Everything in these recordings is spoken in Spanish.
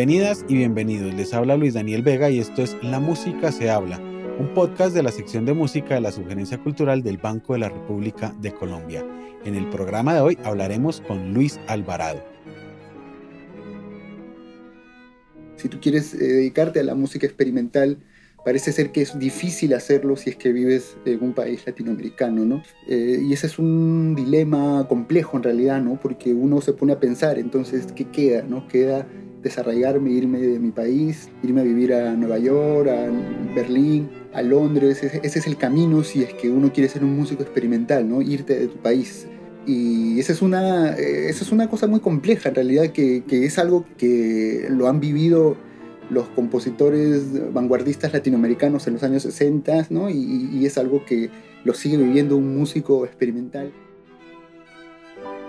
Bienvenidas y bienvenidos. Les habla Luis Daniel Vega y esto es La Música se habla, un podcast de la sección de música de la Sugerencia Cultural del Banco de la República de Colombia. En el programa de hoy hablaremos con Luis Alvarado. Si tú quieres eh, dedicarte a la música experimental, parece ser que es difícil hacerlo si es que vives en un país latinoamericano, ¿no? Eh, y ese es un dilema complejo en realidad, ¿no? Porque uno se pone a pensar, entonces, ¿qué queda? ¿No? Queda desarraigarme, irme de mi país, irme a vivir a Nueva York, a Berlín, a Londres. Ese, es el camino si es que uno quiere ser un músico experimental, ¿no? Irte de tu país. Y esa es una, esa es una cosa muy compleja en realidad, que, que es algo que lo han vivido los compositores vanguardistas latinoamericanos en los años 60, ¿no? y, y es algo que lo sigue viviendo un músico experimental.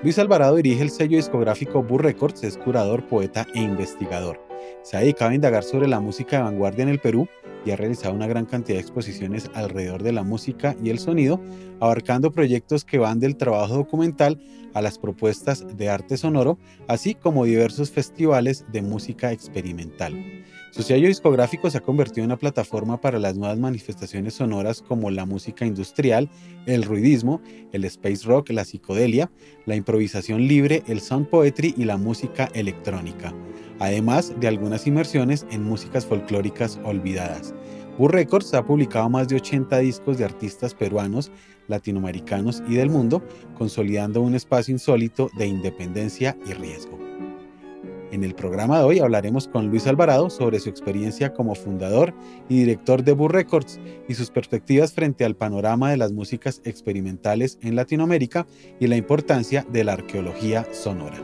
Luis Alvarado dirige el sello discográfico Burr Records, es curador, poeta e investigador. Se ha dedicado a indagar sobre la música de vanguardia en el Perú y ha realizado una gran cantidad de exposiciones alrededor de la música y el sonido, abarcando proyectos que van del trabajo documental a las propuestas de arte sonoro, así como diversos festivales de música experimental. Su sello discográfico se ha convertido en una plataforma para las nuevas manifestaciones sonoras como la música industrial, el ruidismo, el space rock, la psicodelia, la improvisación libre, el sound poetry y la música electrónica, además de algunas inmersiones en músicas folclóricas olvidadas. Burr Records ha publicado más de 80 discos de artistas peruanos, latinoamericanos y del mundo, consolidando un espacio insólito de independencia y riesgo. En el programa de hoy hablaremos con Luis Alvarado sobre su experiencia como fundador y director de Burr Records y sus perspectivas frente al panorama de las músicas experimentales en Latinoamérica y la importancia de la arqueología sonora.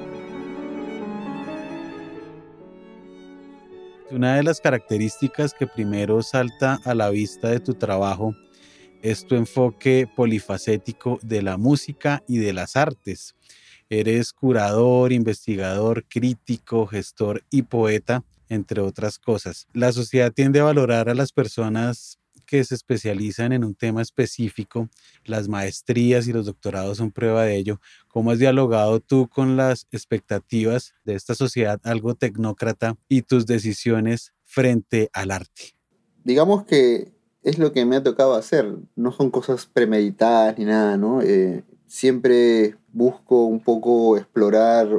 Una de las características que primero salta a la vista de tu trabajo es tu enfoque polifacético de la música y de las artes. Eres curador, investigador, crítico, gestor y poeta, entre otras cosas. La sociedad tiende a valorar a las personas que se especializan en un tema específico. Las maestrías y los doctorados son prueba de ello. ¿Cómo has dialogado tú con las expectativas de esta sociedad algo tecnócrata y tus decisiones frente al arte? Digamos que es lo que me ha tocado hacer. No son cosas premeditadas ni nada, ¿no? Eh, siempre busco un poco explorar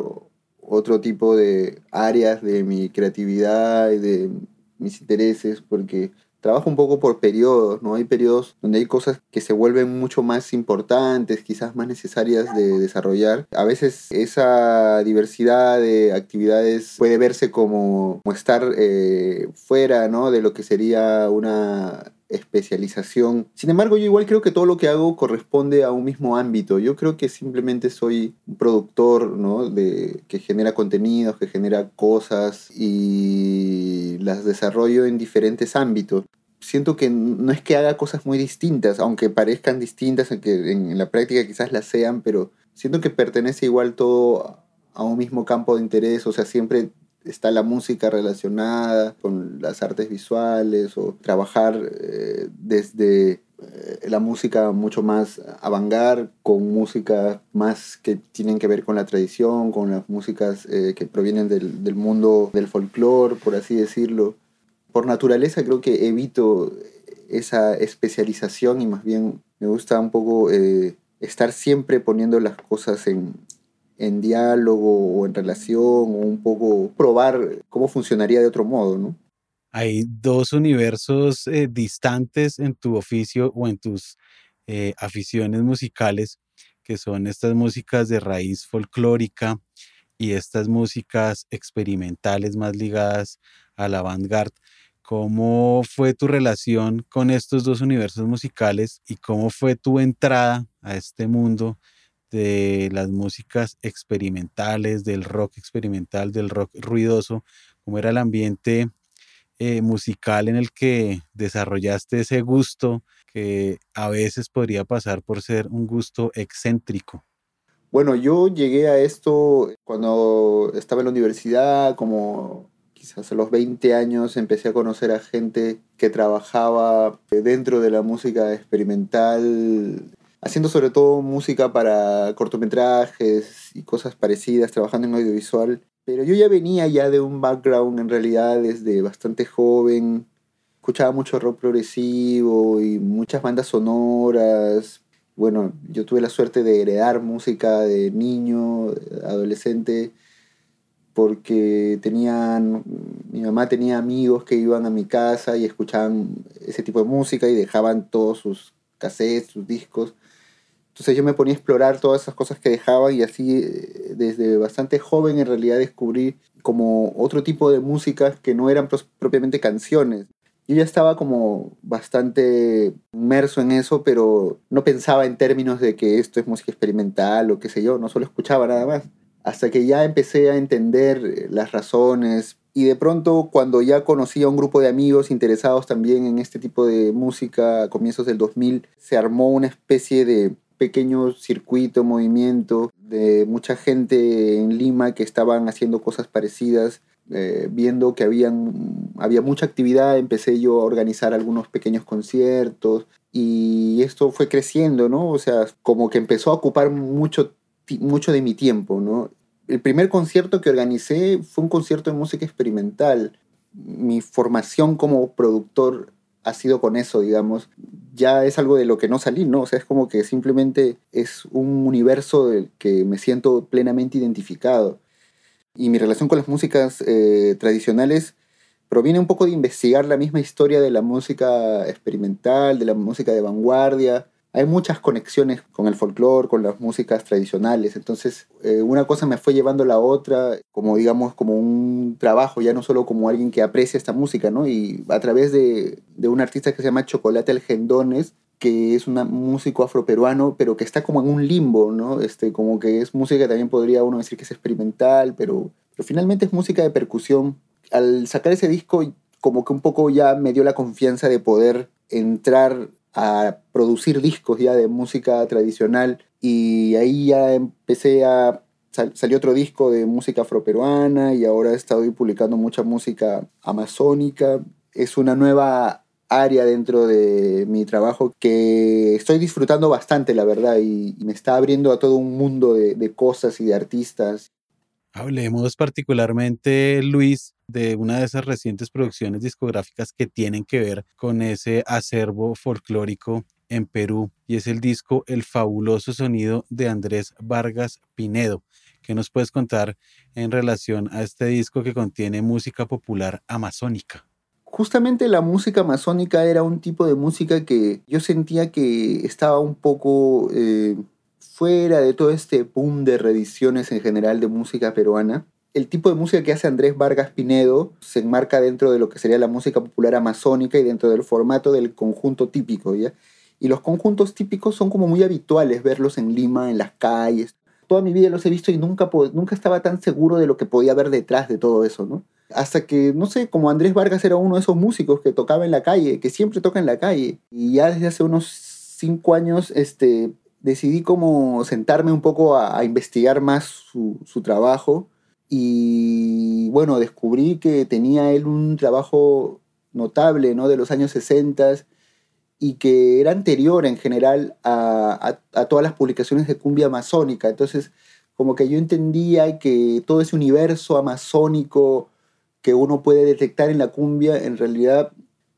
otro tipo de áreas de mi creatividad y de mis intereses, porque trabajo un poco por periodos, ¿no? Hay periodos donde hay cosas que se vuelven mucho más importantes, quizás más necesarias de desarrollar. A veces esa diversidad de actividades puede verse como, estar eh, fuera, ¿no? De lo que sería una especialización. Sin embargo, yo igual creo que todo lo que hago corresponde a un mismo ámbito. Yo creo que simplemente soy un productor, ¿no? De, que genera contenidos, que genera cosas y las desarrollo en diferentes ámbitos. Siento que no es que haga cosas muy distintas, aunque parezcan distintas, aunque en la práctica quizás las sean, pero siento que pertenece igual todo a un mismo campo de interés, o sea, siempre está la música relacionada con las artes visuales o trabajar eh, desde eh, la música mucho más avangar con música más que tienen que ver con la tradición, con las músicas eh, que provienen del, del mundo del folclore, por así decirlo. Por naturaleza creo que evito esa especialización y más bien me gusta un poco estar siempre poniendo las cosas en, en diálogo o en relación o un poco probar cómo funcionaría de otro modo, ¿no? Hay dos universos eh, distantes en tu oficio o en tus eh, aficiones musicales, que son estas músicas de raíz folclórica y estas músicas experimentales más ligadas a la vanguard. ¿Cómo fue tu relación con estos dos universos musicales y cómo fue tu entrada a este mundo de las músicas experimentales, del rock experimental, del rock ruidoso, cómo era el ambiente eh, musical en el que desarrollaste ese gusto que a veces podría pasar por ser un gusto excéntrico. Bueno, yo llegué a esto cuando estaba en la universidad, como quizás a los 20 años empecé a conocer a gente que trabajaba dentro de la música experimental haciendo sobre todo música para cortometrajes y cosas parecidas, trabajando en audiovisual. Pero yo ya venía ya de un background en realidad desde bastante joven. Escuchaba mucho rock progresivo y muchas bandas sonoras. Bueno, yo tuve la suerte de heredar música de niño, adolescente, porque tenían, mi mamá tenía amigos que iban a mi casa y escuchaban ese tipo de música y dejaban todos sus cassettes, sus discos. Entonces yo me ponía a explorar todas esas cosas que dejaban y así eh, desde bastante joven en realidad descubrí como otro tipo de música que no eran propiamente canciones. Yo ya estaba como bastante inmerso en eso, pero no pensaba en términos de que esto es música experimental o qué sé yo, no solo escuchaba nada más. Hasta que ya empecé a entender eh, las razones y de pronto cuando ya conocí a un grupo de amigos interesados también en este tipo de música a comienzos del 2000, se armó una especie de pequeño circuito, movimiento de mucha gente en Lima que estaban haciendo cosas parecidas. Eh, viendo que habían, había mucha actividad, empecé yo a organizar algunos pequeños conciertos y esto fue creciendo, ¿no? O sea, como que empezó a ocupar mucho, mucho de mi tiempo, ¿no? El primer concierto que organicé fue un concierto de música experimental. Mi formación como productor ha sido con eso, digamos, ya es algo de lo que no salí, ¿no? O sea, es como que simplemente es un universo del que me siento plenamente identificado. Y mi relación con las músicas eh, tradicionales proviene un poco de investigar la misma historia de la música experimental, de la música de vanguardia, hay muchas conexiones con el folclore, con las músicas tradicionales. Entonces, eh, una cosa me fue llevando a la otra, como digamos, como un trabajo, ya no solo como alguien que aprecia esta música, ¿no? Y a través de, de un artista que se llama Chocolate Algendones, que es un músico afroperuano, pero que está como en un limbo, ¿no? Este, como que es música también podría uno decir que es experimental, pero, pero finalmente es música de percusión. Al sacar ese disco, como que un poco ya me dio la confianza de poder entrar a producir discos ya de música tradicional y ahí ya empecé a salió otro disco de música afroperuana y ahora he estado publicando mucha música amazónica. Es una nueva área dentro de mi trabajo que estoy disfrutando bastante, la verdad, y, me está abriendo a todo un mundo de, de cosas y de artistas. Hablemos particularmente, Luis, de una de esas recientes producciones discográficas que tienen que ver con ese acervo folclórico en Perú y es el disco El fabuloso sonido de Andrés Vargas Pinedo. ¿Qué nos puedes contar en relación a este disco que contiene música popular amazónica? Justamente la música amazónica era un tipo de música que yo sentía que estaba un poco eh, fuera de todo este boom de reediciones en general de música peruana el tipo de música que hace Andrés Vargas Pinedo se enmarca dentro de lo que sería la música popular amazónica y dentro del formato del conjunto típico, ¿ya? Y los conjuntos típicos son como muy habituales verlos en Lima, en las calles. Toda mi vida los he visto y nunca, nunca estaba tan seguro de lo que podía haber detrás de todo eso, ¿no? Hasta que, no sé, como Andrés Vargas era uno de esos músicos que tocaba en la calle, que siempre toca en la calle. Y ya desde hace unos cinco años, este, decidí como sentarme un poco a, investigar más su, su trabajo y bueno, descubrí que tenía él un trabajo notable ¿no? de los años 60 y que era anterior en general a, a, todas las publicaciones de cumbia amazónica. Entonces, como que yo entendía que todo ese universo amazónico que uno puede detectar en la cumbia, en realidad,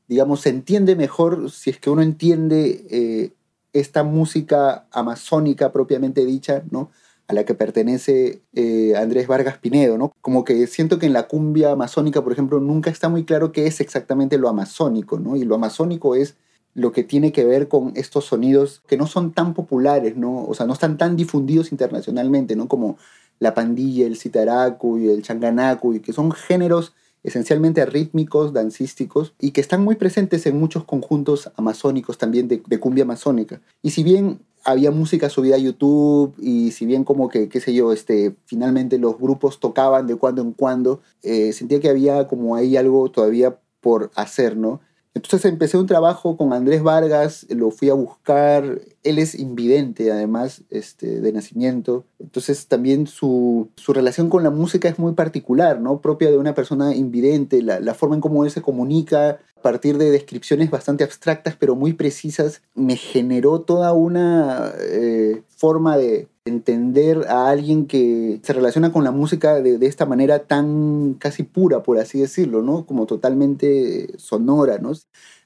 digamos, se entiende mejor si es que uno entiende eh, esta música amazónica propiamente dicha, ¿no? a la que pertenece eh, Andrés Vargas Pinedo, ¿no? Como que siento que en la cumbia amazónica, por ejemplo, nunca está muy claro qué es exactamente lo amazónico, ¿no? Y lo amazónico es lo que tiene que ver con estos sonidos que no son tan populares, ¿no? O sea, no están tan difundidos internacionalmente, ¿no? Como la pandilla, el citaracu y el changanacu, y que son géneros esencialmente rítmicos, dancísticos, y que están muy presentes en muchos conjuntos amazónicos también de, cumbia amazónica. Y si bien había música subida a YouTube y si bien como que, qué sé yo, este, finalmente los grupos tocaban de cuando en cuando, eh, sentía que había como ahí algo todavía por hacer, ¿no? Entonces empecé un trabajo con Andrés Vargas, lo fui a buscar, él es invidente además este, de nacimiento, entonces también su, su, relación con la música es muy particular, ¿no? propia de una persona invidente, la, la forma en cómo él se comunica a partir de descripciones bastante abstractas pero muy precisas, me generó toda una eh, forma de entender a alguien que se relaciona con la música de, de, esta manera tan casi pura, por así decirlo, ¿no? Como totalmente sonora, ¿no?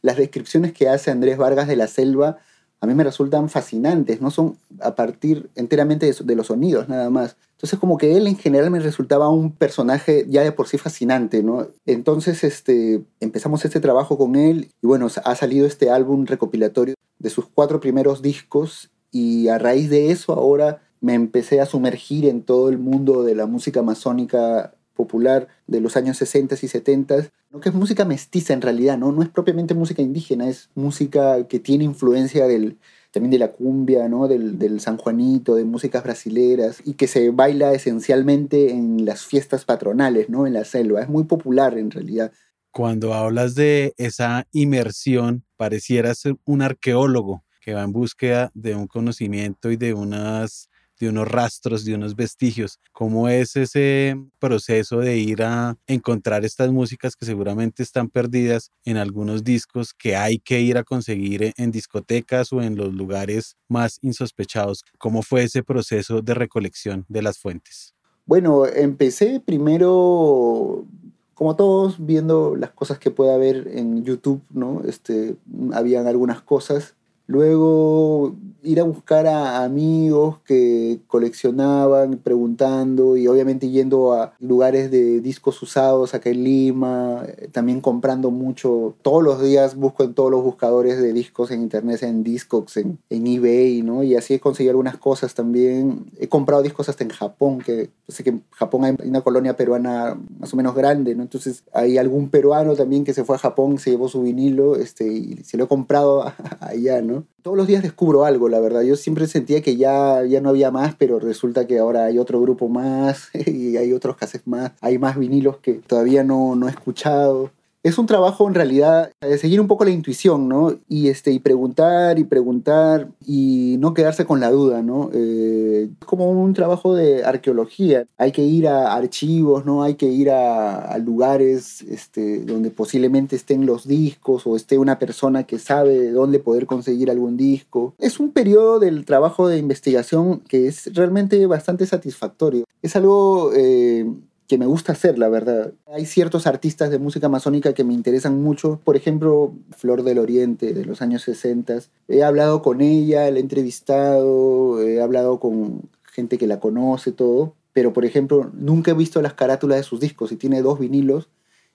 Las descripciones que hace Andrés Vargas de la selva a mí me resultan fascinantes, no son a partir enteramente de, los sonidos nada más. Entonces como que él en general me resultaba un personaje ya de por sí fascinante, ¿no? Entonces este, empezamos este trabajo con él y bueno, ha salido este álbum recopilatorio de sus cuatro primeros discos y a raíz de eso ahora me empecé a sumergir en todo el mundo de la música masónica popular de los años 60 y 70, ¿no? que es música mestiza en realidad, ¿no? no es propiamente música indígena, es música que tiene influencia del, también de la cumbia, ¿no? del, del San Juanito, de músicas brasileras, y que se baila esencialmente en las fiestas patronales, ¿no? en la selva. Es muy popular en realidad. Cuando hablas de esa inmersión, pareciera ser un arqueólogo que va en búsqueda de un conocimiento y de unas de unos rastros, de unos vestigios. ¿Cómo es ese proceso de ir a encontrar estas músicas que seguramente están perdidas en algunos discos que hay que ir a conseguir en discotecas o en los lugares más insospechados? ¿Cómo fue ese proceso de recolección de las fuentes? Bueno, empecé primero como todos, viendo las cosas que pueda haber en YouTube, ¿no? Este, habían algunas cosas Luego ir a buscar a amigos que coleccionaban, preguntando y obviamente yendo a lugares de discos usados acá en Lima, eh, también comprando mucho. Todos los días busco en todos los buscadores de discos en internet, en Discogs, en, eBay, ¿no? Y así he conseguido algunas cosas también. He comprado discos hasta en Japón, que sé que en Japón hay una colonia peruana más o menos grande, ¿no? Entonces hay algún peruano también que se fue a Japón, se llevó su vinilo este, y se lo he comprado allá, ¿no? Todos los días descubro algo, la verdad. Yo siempre sentía que ya, ya no había más, pero resulta que ahora hay otro grupo más y hay otros cases más. Hay más vinilos que todavía no, no he escuchado es un trabajo en realidad de seguir un poco la intuición, ¿no? Y, este, y preguntar y preguntar y no quedarse con la duda, ¿no? Eh, es como un trabajo de arqueología. Hay que ir a archivos, ¿no? Hay que ir a, lugares este, donde posiblemente estén los discos o esté una persona que sabe de dónde poder conseguir algún disco. Es un periodo del trabajo de investigación que es realmente bastante satisfactorio. Es algo... Eh, que me gusta hacer, la verdad. Hay ciertos artistas de música masónica que me interesan mucho. Por ejemplo, Flor del Oriente, de los años 60. He hablado con ella, la he entrevistado, he hablado con gente que la conoce, todo. Pero, por ejemplo, nunca he visto las carátulas de sus discos y tiene dos vinilos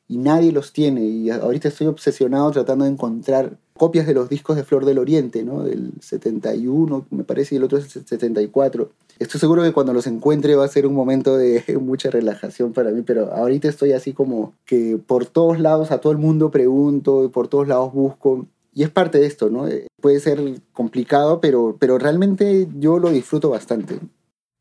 y nadie los tiene. Y ahorita estoy obsesionado tratando de encontrar copias de los discos de Flor del Oriente, ¿no? Del 71, me parece, y el otro es el 74. Estoy seguro que cuando los encuentre va a ser un momento de mucha relajación para mí, pero ahorita estoy así como que por todos lados, a todo el mundo pregunto, y por todos lados busco. Y es parte de esto, ¿no? Puede ser complicado, pero, pero realmente yo lo disfruto bastante.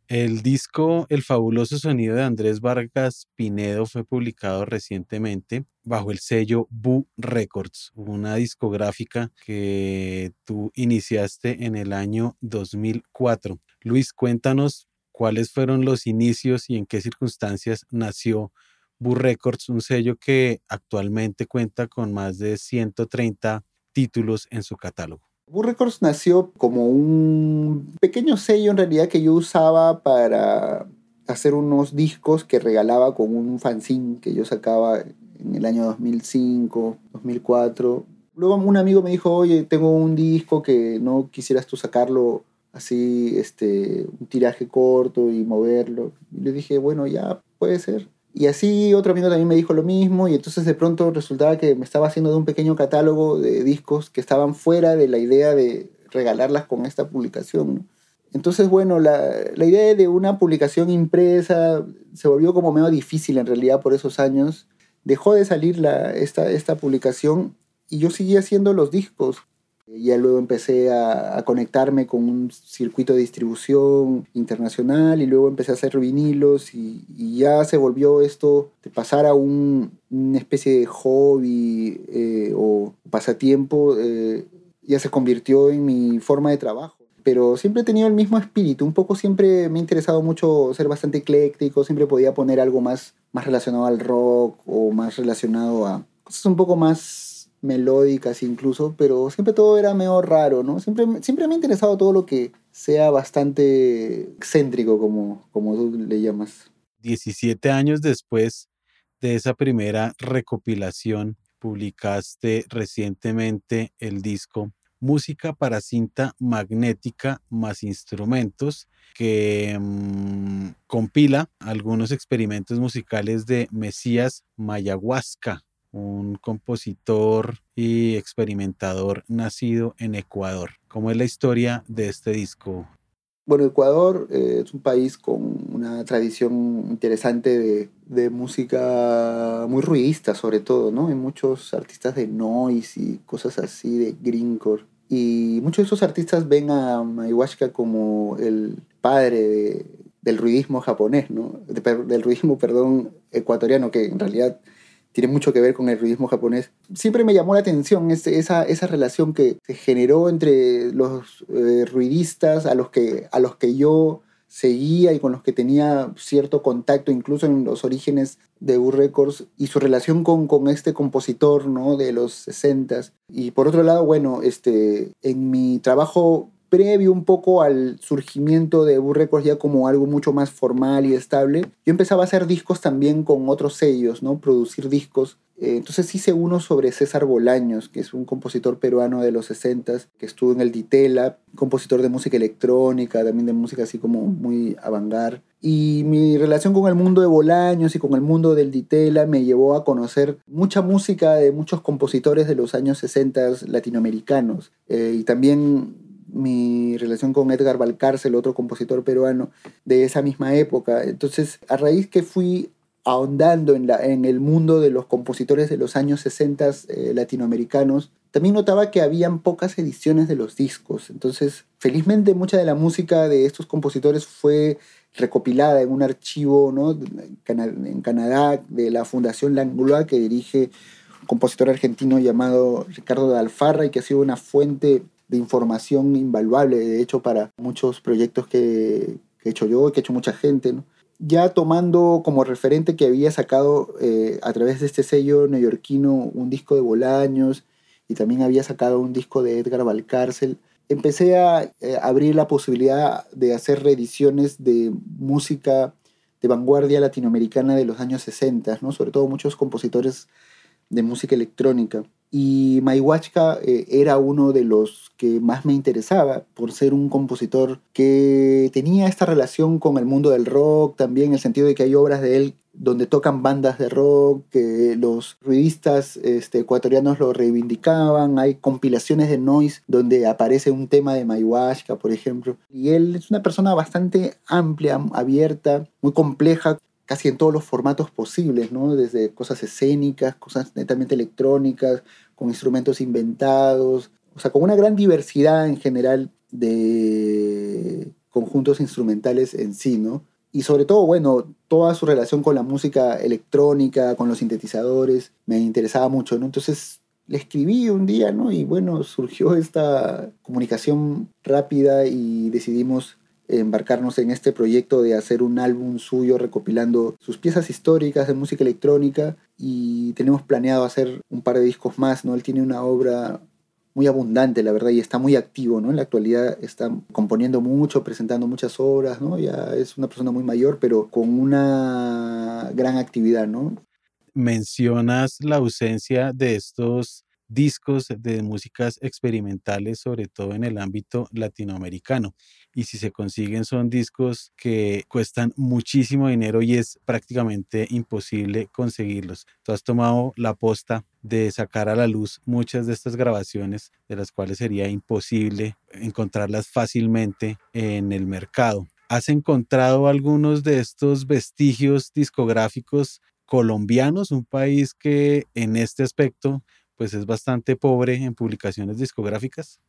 El disco El fabuloso sonido de Andrés Vargas Pinedo fue publicado recientemente bajo el sello Boo Records, una discográfica que tú iniciaste en el año 2004. Luis, cuéntanos cuáles fueron los inicios y en qué circunstancias nació Boo Records, un sello que actualmente cuenta con más de 130 títulos en su catálogo. Boo Records nació como un pequeño sello en realidad que yo usaba para hacer unos discos que regalaba con un fanzine que yo sacaba en el año 2005, 2004. Luego un amigo me dijo, oye, tengo un disco que no quisieras tú sacarlo así, este, un tiraje corto y moverlo. Y le dije, bueno, ya puede ser. Y así otro amigo también me dijo lo mismo y entonces de pronto resultaba que me estaba haciendo de un pequeño catálogo de discos que estaban fuera de la idea de regalarlas con esta publicación. Entonces, bueno, la, la, idea de una publicación impresa se volvió como medio difícil en realidad por esos años. Dejó de salir la, esta, esta publicación y yo seguía haciendo los discos. Ya luego empecé a, conectarme con un circuito de distribución internacional y luego empecé a hacer vinilos y, ya se volvió esto de pasar a un, una especie de hobby eh, o pasatiempo, eh, ya se convirtió en mi forma de trabajo. Pero siempre he tenido el mismo espíritu, un poco siempre me ha interesado mucho ser bastante ecléctico, siempre podía poner algo más, más relacionado al rock o más relacionado a cosas un poco más melódicas incluso, pero siempre todo era medio raro, ¿no? Siempre, siempre me ha interesado todo lo que sea bastante excéntrico, como, como tú le llamas. 17 años después de esa primera recopilación, publicaste recientemente el disco Música para cinta magnética más instrumentos, que mm, compila algunos experimentos musicales de Mesías Mayahuasca, un compositor y experimentador nacido en Ecuador. ¿Cómo es la historia de este disco? Bueno, Ecuador eh, es un país con una tradición interesante de, música muy ruidista, sobre todo, ¿no? Hay muchos artistas de noise y cosas así, de greencore. Y muchos de esos artistas ven a Maiwashka como el padre del ruidismo japonés, ¿no? del ruidismo, perdón, ecuatoriano, que en realidad tiene mucho que ver con el ruidismo japonés. Siempre me llamó la atención esa, esa relación que se generó entre los eh, ruidistas a los, que, a los que yo seguía y con los que tenía cierto contacto, incluso en los orígenes de U Records, y su relación con, con este compositor ¿no? de los 60 Y por otro lado, bueno, este, en mi trabajo previo un poco al surgimiento de Burr Records ya como algo mucho más formal y estable, yo empezaba a hacer discos también con otros sellos, ¿no? Producir discos. Eh, entonces hice uno sobre César Bolaños, que es un compositor peruano de los 60 que estuvo en el Ditela, compositor de música electrónica, también de música así como muy avangar. Y mi relación con el mundo de Bolaños y con el mundo del Ditela me llevó a conocer mucha música de muchos compositores de los años 60 latinoamericanos. Eh, y también mi relación con Edgar Valcárcel, otro compositor peruano de esa misma época. Entonces, a raíz que fui ahondando en, el mundo de los compositores de los años 60 eh, latinoamericanos, también notaba que habían pocas ediciones de los discos. Entonces, felizmente mucha de la música de estos compositores fue recopilada en un archivo en Canadá de la Fundación Langlois que dirige un compositor argentino llamado Ricardo de Alfarra y que ha sido una fuente de información invaluable, de hecho, para muchos proyectos que, he hecho yo y que ha hecho mucha gente. Ya tomando como referente que había sacado eh, a través de este sello neoyorquino un disco de Bolaños y también había sacado un disco de Edgar Valcárcel, empecé a eh, abrir la posibilidad de hacer reediciones de música de vanguardia latinoamericana de los años 60, ¿no? sobre todo muchos compositores de música electrónica. Y Maiwachka eh, era uno de los que más me interesaba por ser un compositor que tenía esta relación con el mundo del rock, también en el sentido de que hay obras de él donde tocan bandas de rock, que los ruidistas este, ecuatorianos lo reivindicaban, hay compilaciones de noise donde aparece un tema de Maiwashka, por ejemplo. Y él es una persona bastante amplia, abierta, muy compleja, casi en todos los formatos posibles, ¿no? Desde cosas escénicas, cosas netamente electrónicas, con instrumentos inventados, o sea, con una gran diversidad en general de conjuntos instrumentales en sí, ¿no? Y sobre todo, bueno, toda su relación con la música electrónica, con los sintetizadores, me interesaba mucho, ¿no? Entonces le escribí un día, ¿no? Y bueno, surgió esta comunicación rápida y decidimos embarcarnos en este proyecto de hacer un álbum suyo recopilando sus piezas históricas de música electrónica y tenemos planeado hacer un par de discos más, ¿no? Él tiene una obra muy abundante, la verdad, y está muy activo, ¿no? En la actualidad está componiendo mucho, presentando muchas obras, ¿no? Ya es una persona muy mayor, pero con una gran actividad, ¿no? Mencionas la ausencia de estos discos de músicas experimentales, sobre todo en el ámbito latinoamericano. Y si se consiguen son discos que cuestan muchísimo dinero y es prácticamente imposible conseguirlos. Tú has tomado la posta de sacar a la luz muchas de estas grabaciones, de las cuales sería imposible encontrarlas fácilmente en el mercado. ¿Has encontrado algunos de estos vestigios discográficos colombianos, un país que en este aspecto pues es bastante pobre en publicaciones discográficas.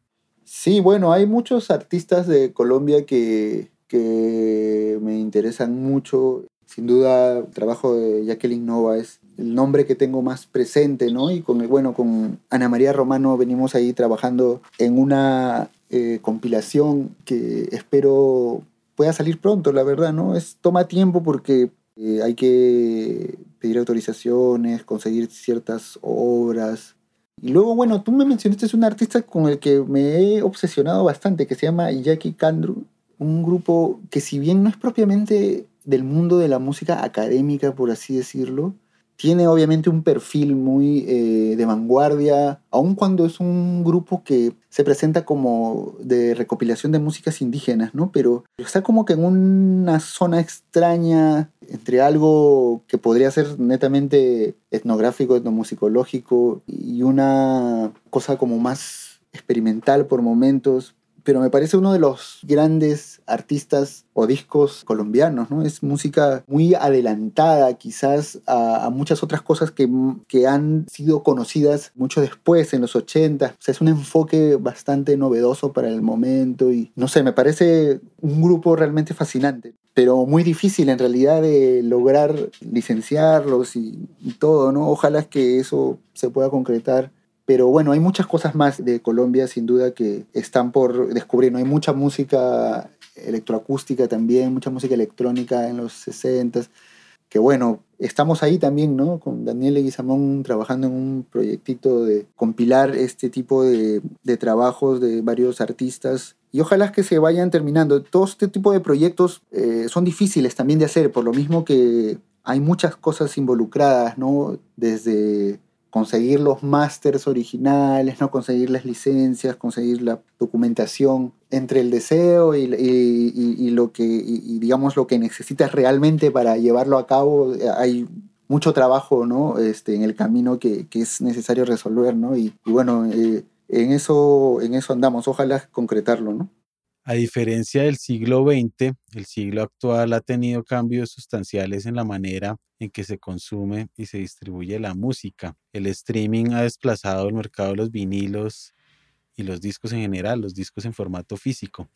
Sí, bueno, hay muchos artistas de Colombia que, me interesan mucho. Sin duda, el trabajo de Jacqueline Nova es el nombre que tengo más presente, ¿no? Y con, bueno, con Ana María Romano venimos ahí trabajando en una eh, compilación que espero pueda salir pronto, la verdad, ¿no? Es, toma tiempo porque eh, hay que pedir autorizaciones, conseguir ciertas obras, Y luego, bueno, tú me mencionaste es un artista con el que me he obsesionado bastante, que se llama Jackie Kandru, un grupo que si bien no es propiamente del mundo de la música académica, por así decirlo, tiene obviamente un perfil muy eh, de vanguardia, aun cuando es un grupo que se presenta como de recopilación de músicas indígenas, ¿no? Pero está como que en una zona extraña entre algo que podría ser netamente etnográfico, etnomusicológico y una cosa como más experimental por momentos, pero me parece uno de los grandes artistas o discos colombianos, ¿no? Es música muy adelantada quizás a, muchas otras cosas que, que, han sido conocidas mucho después, en los 80. O sea, es un enfoque bastante novedoso para el momento y no sé, me parece un grupo realmente fascinante, pero muy difícil en realidad de lograr licenciarlos y, y todo, ¿no? Ojalá que eso se pueda concretar pero bueno, hay muchas cosas más de Colombia sin duda que están por descubrir. ¿no? Hay mucha música electroacústica también, mucha música electrónica en los 60 que bueno, estamos ahí también, ¿no? Con Daniel Leguizamón trabajando en un proyectito de compilar este tipo de, trabajos de varios artistas y ojalá que se vayan terminando. Todo este tipo de proyectos eh, son difíciles también de hacer, por lo mismo que hay muchas cosas involucradas, ¿no? Desde conseguir los másters originales, ¿no? conseguir las licencias, conseguir la documentación entre el deseo y, lo que, digamos, lo que necesitas realmente para llevarlo a cabo. Hay mucho trabajo ¿no? este, en el camino que, es necesario resolver, ¿no? Y, bueno, eh, en, eso, en eso andamos, ojalá concretarlo, ¿no? A diferencia del siglo XX, el siglo actual ha tenido cambios sustanciales en la manera en que se consume y se distribuye la música. El streaming ha desplazado el mercado de los vinilos y los discos en general, los discos en formato físico.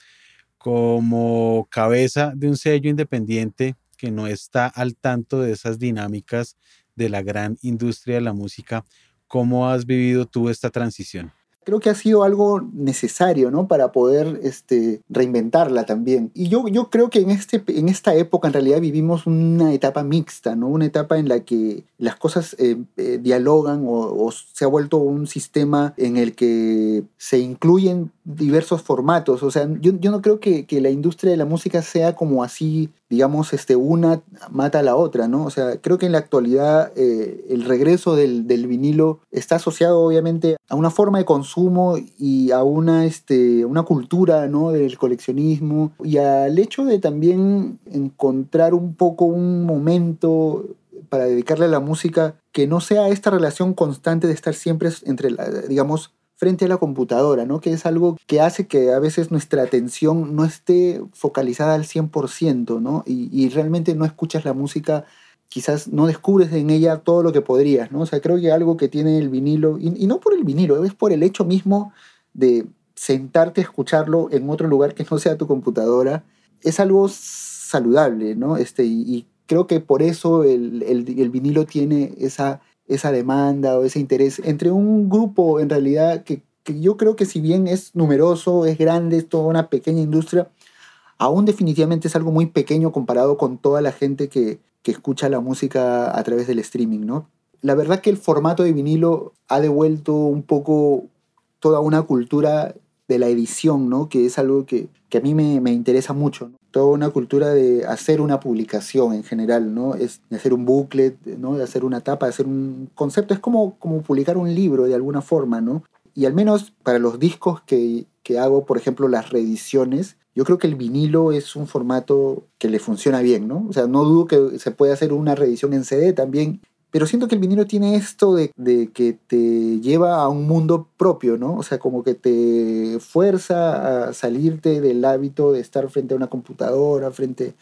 Como cabeza de un sello independiente que no está al tanto de esas dinámicas de la gran industria de la música, ¿cómo has vivido tú esta transición? Creo que ha sido algo necesario, ¿no? Para poder este, reinventarla también. Y yo, yo creo que en, este, en esta época en realidad vivimos una etapa mixta, ¿no? Una etapa en la que las cosas eh, eh, dialogan o, se ha vuelto un sistema en el que se incluyen diversos formatos. O sea, yo, yo no creo que, que, la industria de la música sea como así, digamos, este, una mata a la otra, ¿no? O sea, creo que en la actualidad eh, el regreso del, del vinilo está asociado obviamente a una forma de consumo y a una, este, una cultura ¿no? del coleccionismo y al hecho de también encontrar un poco un momento para dedicarle a la música que no sea esta relación constante de estar siempre entre, digamos, frente a la computadora, ¿no? Que es algo que hace que a veces nuestra atención no esté focalizada al 100%, ¿no? Y, realmente no escuchas la música quizás no descubres en ella todo lo que podrías, ¿no? O sea, creo que algo que tiene el vinilo, y, no por el vinilo, es por el hecho mismo de sentarte a escucharlo en otro lugar que no sea tu computadora, es algo saludable, ¿no? Este, y, creo que por eso el, el, vinilo tiene esa, esa demanda o ese interés entre un grupo en realidad que, que yo creo que si bien es numeroso, es grande, es toda una pequeña industria, aún definitivamente es algo muy pequeño comparado con toda la gente que, que escucha la música a través del streaming, ¿no? La verdad que el formato de vinilo ha devuelto un poco toda una cultura de la edición, ¿no? Que es algo que, a mí me, interesa mucho, Toda una cultura de hacer una publicación en general, ¿no? Es de hacer un booklet, ¿no? De hacer una tapa, de hacer un concepto. Es como, como publicar un libro de alguna forma, ¿no? Y al menos para los discos que, que hago, por ejemplo, las reediciones, yo creo que el vinilo es un formato que le funciona bien, ¿no? O sea, no dudo que se pueda hacer una reedición en CD también, pero siento que el vinilo tiene esto de, que te lleva a un mundo propio, ¿no? O sea, como que te fuerza a salirte del hábito de estar frente a una computadora, frente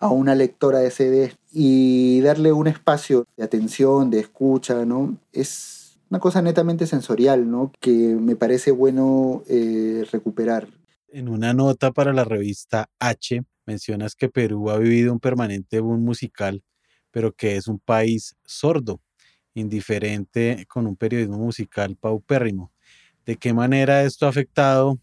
a una lectora de CD y darle un espacio de atención, de escucha, ¿no? Es una cosa netamente sensorial, ¿no? Que me parece bueno eh, recuperar. En una nota para la revista H mencionas que Perú ha vivido un permanente boom musical, pero que es un país sordo, indiferente con un periodismo musical paupérrimo. ¿De qué manera esto ha afectado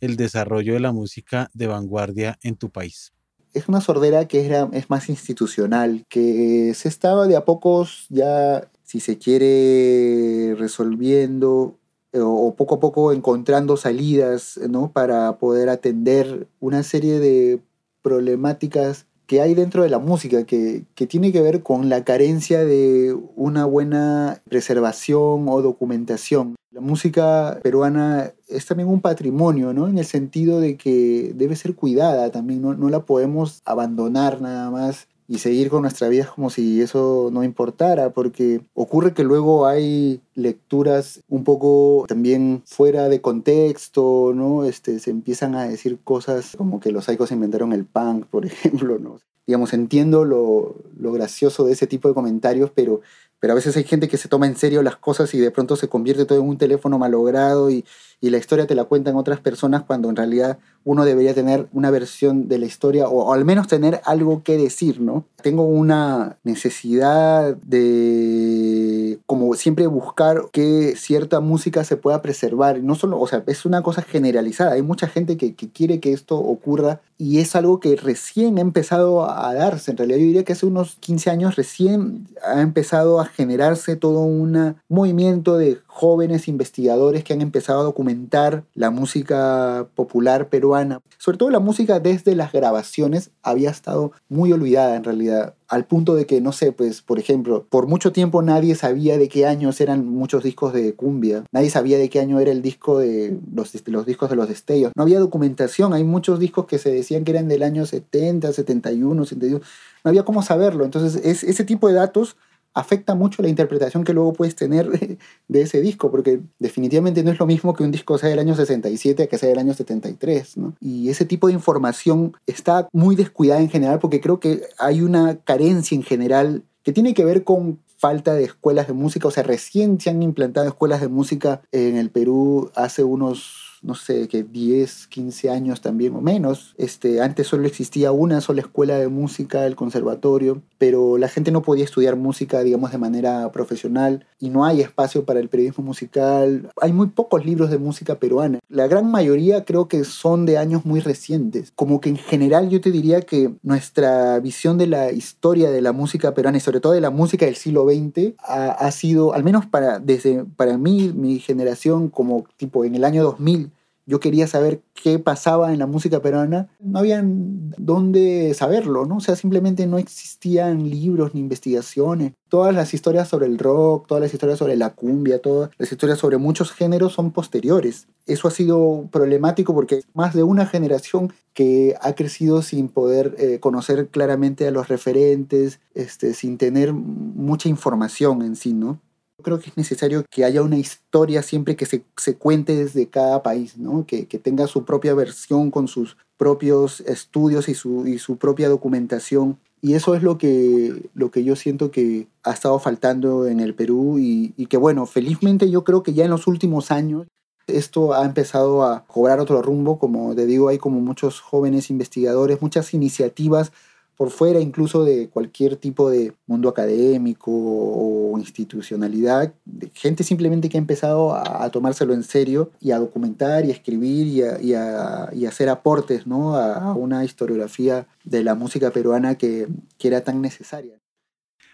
el desarrollo de la música de vanguardia en tu país? Es una sordera que es más institucional, que se estaba de a pocos ya si se quiere, resolviendo eh, o poco a poco encontrando salidas ¿no? para poder atender una serie de problemáticas que hay dentro de la música, que, que, tiene que ver con la carencia de una buena preservación o documentación. La música peruana es también un patrimonio, ¿no? En el sentido de que debe ser cuidada también, no, no la podemos abandonar nada más y seguir con nuestra vida como si eso no importara, porque ocurre que luego hay lecturas un poco también fuera de contexto, ¿no? Este, se empiezan a decir cosas como que los saicos inventaron el punk, por ejemplo, ¿no? Digamos, entiendo lo, lo gracioso de ese tipo de comentarios, pero pero a veces hay gente que se toma en serio las cosas y de pronto se convierte todo en un teléfono malogrado y, y la historia te la cuentan otras personas cuando en realidad uno debería tener una versión de la historia o, al menos tener algo que decir, ¿no? Tengo una necesidad de, como siempre, buscar que cierta música se pueda preservar. No solo, o sea, es una cosa generalizada. Hay mucha gente que, que quiere que esto ocurra y es algo que recién ha empezado a darse. En realidad yo diría que hace unos 15 años recién ha empezado a generarse todo un movimiento de jóvenes investigadores que han empezado a documentar la música popular peruana. Sobre todo la música desde las grabaciones había estado muy olvidada en realidad al punto de que, no sé, pues, por ejemplo, por mucho tiempo nadie sabía de qué años eran muchos discos de cumbia, nadie sabía de qué año era el disco de los, los discos de los destellos, no había documentación, hay muchos discos que se decían que eran del año 70, 71, 72, no había cómo saberlo, entonces es, ese tipo de datos afecta mucho la interpretación que luego puedes tener de ese disco, porque definitivamente no es lo mismo que un disco sea del año 67 que sea del año 73, ¿no? Y ese tipo de información está muy descuidada en general porque creo que hay una carencia en general que tiene que ver con falta de escuelas de música, o sea, recién se han implantado escuelas de música en el Perú hace unos no sé, que 10, 15 años también o menos. Este, antes solo existía una sola escuela de música, el conservatorio, pero la gente no podía estudiar música, digamos, de manera profesional y no hay espacio para el periodismo musical. Hay muy pocos libros de música peruana. La gran mayoría creo que son de años muy recientes. Como que en general yo te diría que nuestra visión de la historia de la música peruana y sobre todo de la música del siglo XX ha, sido, al menos para, desde, para mí, mi generación, como tipo en el año 2000, yo quería saber qué pasaba en la música peruana, no había dónde saberlo, ¿no? O sea, simplemente no existían libros ni investigaciones. Todas las historias sobre el rock, todas las historias sobre la cumbia, todas las historias sobre muchos géneros son posteriores. Eso ha sido problemático porque más de una generación que ha crecido sin poder eh, conocer claramente a los referentes, este, sin tener mucha información en sí, ¿no? Creo que es necesario que haya una historia siempre que se, se cuente desde cada país, ¿no? que, que, tenga su propia versión con sus propios estudios y su, y su propia documentación. Y eso es lo que, lo que yo siento que ha estado faltando en el Perú y, y que bueno, felizmente yo creo que ya en los últimos años esto ha empezado a cobrar otro rumbo, como te digo, hay como muchos jóvenes investigadores, muchas iniciativas por fuera incluso de cualquier tipo de mundo académico o institucionalidad, de gente simplemente que ha empezado a, tomárselo en serio y a documentar y a escribir y a, y hacer aportes ¿no? a, una historiografía de la música peruana que, que era tan necesaria.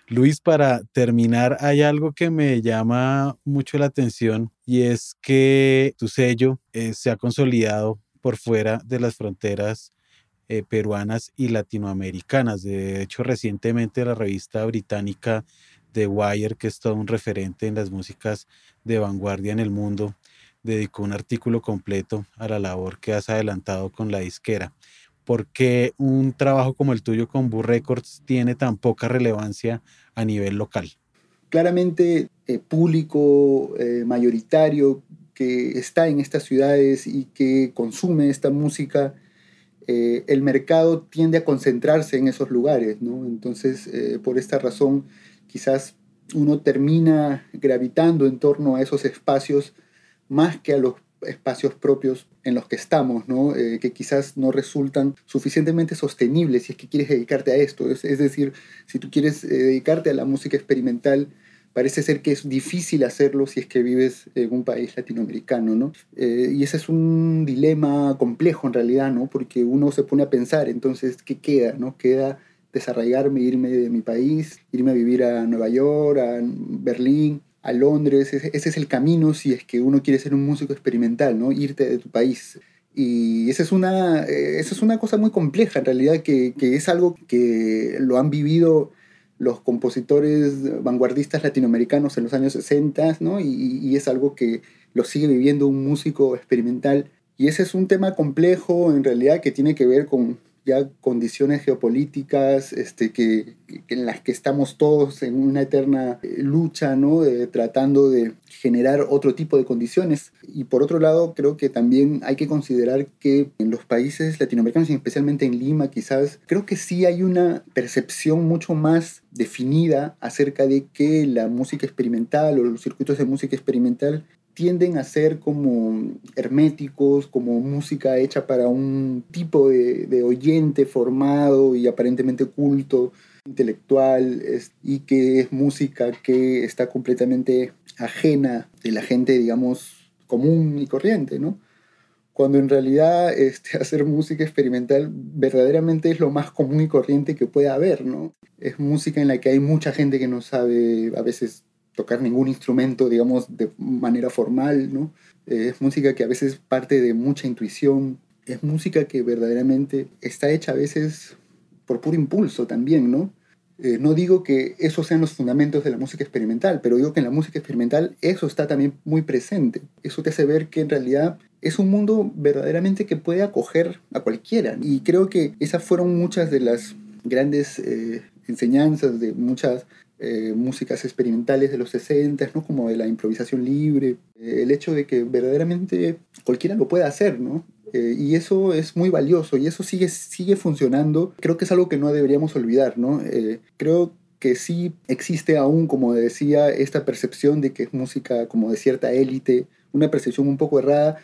Luis, para terminar, hay algo que me llama mucho la atención y es que tu sello eh, se ha consolidado por fuera de las fronteras eh, peruanas y latinoamericanas. De hecho, recientemente la revista británica The Wire, que es todo un referente en las músicas de vanguardia en el mundo, dedicó un artículo completo a la labor que has adelantado con la disquera. ¿Por qué un trabajo como el tuyo con Boo Records tiene tan poca relevancia a nivel local? Claramente, eh, público eh, mayoritario que está en estas ciudades y que consume esta música eh, el mercado tiende a concentrarse en esos lugares. Entonces, eh, por esta razón, quizás uno termina gravitando en torno a esos espacios más que a los espacios propios en los que estamos. Eh, que quizás no resultan suficientemente sostenibles si es que quieres dedicarte a esto. Es, es decir, si tú quieres dedicarte a la música experimental, parece ser que es difícil hacerlo si es que vives en un país latinoamericano, ¿no? Eh, y ese es un dilema complejo en realidad, ¿no? Porque uno se pone a pensar, entonces, ¿qué queda, no? Queda desarraigarme, irme de mi país, irme a vivir a Nueva York, a Berlín, a Londres. Ese, es el camino si es que uno quiere ser un músico experimental, ¿no? Irte de tu país. Y esa es una, eh, esa es una cosa muy compleja, en realidad, que, que es algo que lo han vivido los compositores vanguardistas latinoamericanos en los años 60, ¿no? Y, y, es algo que lo sigue viviendo un músico experimental. Y ese es un tema complejo, en realidad, que tiene que ver con, ya condiciones geopolíticas este, que, en las que estamos todos en una eterna eh, lucha, ¿no? tratando de generar otro tipo de condiciones. Y por otro lado, creo que también hay que considerar que en los países latinoamericanos, y especialmente en Lima quizás, creo que sí hay una percepción mucho más definida acerca de que la música experimental o los circuitos de música experimental tienden a ser como herméticos, como música hecha para un tipo de, oyente formado y aparentemente culto, intelectual, y que es música que está completamente ajena de la gente, digamos, común y corriente, ¿no? Cuando en realidad este, hacer música experimental verdaderamente es lo más común y corriente que puede haber, ¿no? Es música en la que hay mucha gente que no sabe a veces tocar ningún instrumento, digamos, de manera formal, ¿no? Eh, es música que a veces parte de mucha intuición, es música que verdaderamente está hecha a veces por puro impulso también, ¿no? Eh, no digo que esos sean los fundamentos de la música experimental, pero digo que en la música experimental eso está también muy presente. Eso te hace ver que en realidad es un mundo verdaderamente que puede acoger a cualquiera. Y creo que esas fueron muchas de las grandes eh, enseñanzas, de muchas eh, músicas experimentales de los 60, ¿no? como de la improvisación libre, eh, el hecho de que verdaderamente cualquiera lo puede hacer, ¿no? Eh, y eso es muy valioso y eso sigue, sigue funcionando. Creo que es algo que no deberíamos olvidar, ¿no? creo que sí existe aún, como decía, esta percepción de que es música como de cierta élite, una percepción un poco errada,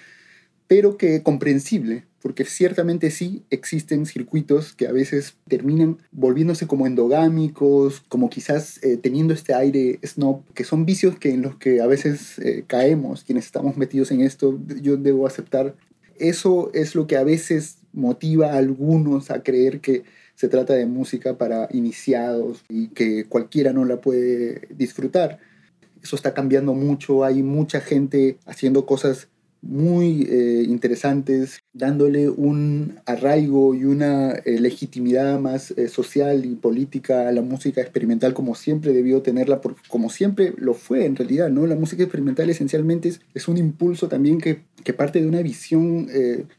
pero que comprensible, porque ciertamente sí existen circuitos que a veces terminan volviéndose como endogámicos, como quizás eh, teniendo este aire snob, que son vicios que en los que a veces eh, caemos, quienes estamos metidos en esto, yo debo aceptar. Eso es lo que a veces motiva a algunos a creer que se trata de música para iniciados y que cualquiera no la puede disfrutar. Eso está cambiando mucho, hay mucha gente haciendo cosas muy eh, interesantes, dándole un arraigo y una eh, legitimidad más eh, social y política a la música experimental como siempre debió tenerla, como siempre lo fue en realidad, ¿no? La música experimental esencialmente es, un impulso también que, que parte de una visión,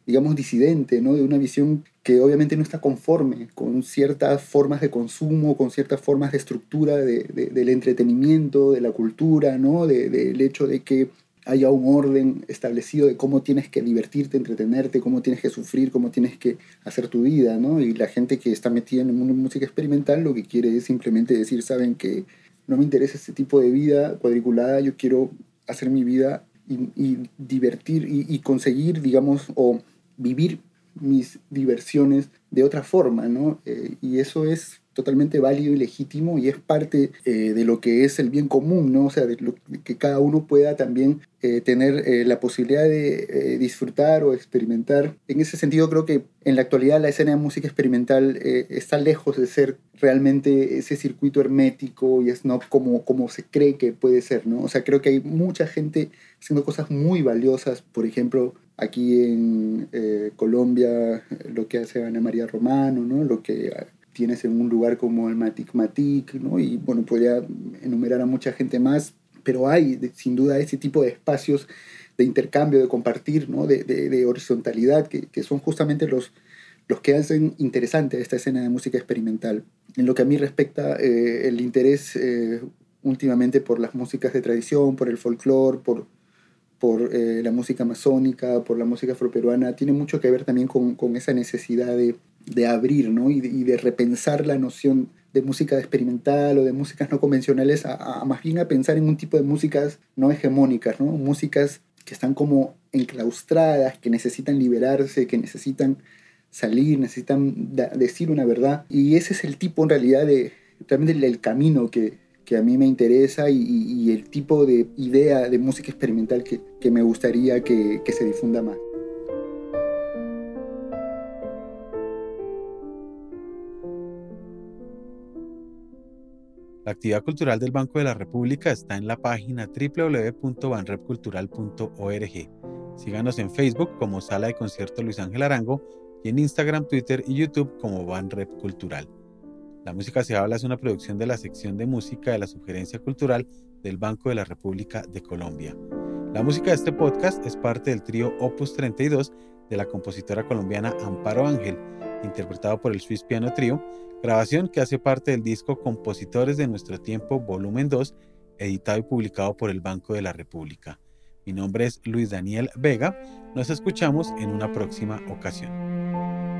digamos, disidente, ¿no? De una visión que obviamente no está conforme con ciertas formas de consumo, con ciertas formas de estructura de, del entretenimiento, de la cultura, ¿no? del hecho de que haya un orden establecido de cómo tienes que divertirte, entretenerte, cómo tienes que sufrir, cómo tienes que hacer tu vida, ¿no? Y la gente que está metida en el música experimental lo que quiere es simplemente decir, saben que no me interesa este tipo de vida cuadriculada, yo quiero hacer mi vida y, divertir y, conseguir, digamos, o vivir mis diversiones de otra forma, ¿no? Eh, y eso es totalmente válido y legítimo y es parte eh, de lo que es el bien común, ¿no? O sea, de, que cada uno pueda también eh, tener eh, la posibilidad de disfrutar o experimentar. En ese sentido, creo que en la actualidad la escena de música experimental está lejos de ser realmente ese circuito hermético y es no como, como se cree que puede ser, ¿no? O sea, creo que hay mucha gente haciendo cosas muy valiosas, por ejemplo, aquí en Colombia, lo que hace Ana María Romano, ¿no? Lo que tienes en un lugar como el Matic Matic, ¿no? Y bueno, podría enumerar a mucha gente más, pero hay sin duda ese tipo de espacios de intercambio, de compartir, ¿no? de, horizontalidad, que, son justamente los, los que hacen interesante esta escena de música experimental. En lo que a mí respecta, eh, el interés eh, últimamente por las músicas de tradición, por el folclore, por, por eh, la música amazónica, por la música afroperuana, tiene mucho que ver también con, con esa necesidad de, de abrir ¿no? y, de, repensar la noción de música experimental o de músicas no convencionales a, más bien a pensar en un tipo de músicas no hegemónicas, ¿no? músicas que están como enclaustradas, que necesitan liberarse, que necesitan salir, necesitan decir una verdad. Y ese es el tipo en realidad de, realmente el, camino que, que, a mí me interesa y, el tipo de idea de música experimental que, que me gustaría que, que se difunda más. La actividad cultural del Banco de la República está en la página www.banrepcultural.org. Síganos en Facebook como Sala de Concierto Luis Ángel Arango y en Instagram, Twitter y YouTube como Banrep Cultural. La música se habla es una producción de la sección de música de la Sugerencia Cultural del Banco de la República de Colombia. La música de este podcast es parte del trío Opus 32 de la compositora colombiana Amparo Ángel, interpretado por el Swiss Piano Trio, grabación que hace parte del disco Compositores de Nuestro Tiempo, volumen 2, editado y publicado por el Banco de la República. Mi nombre es Luis Daniel Vega, nos escuchamos en una próxima ocasión.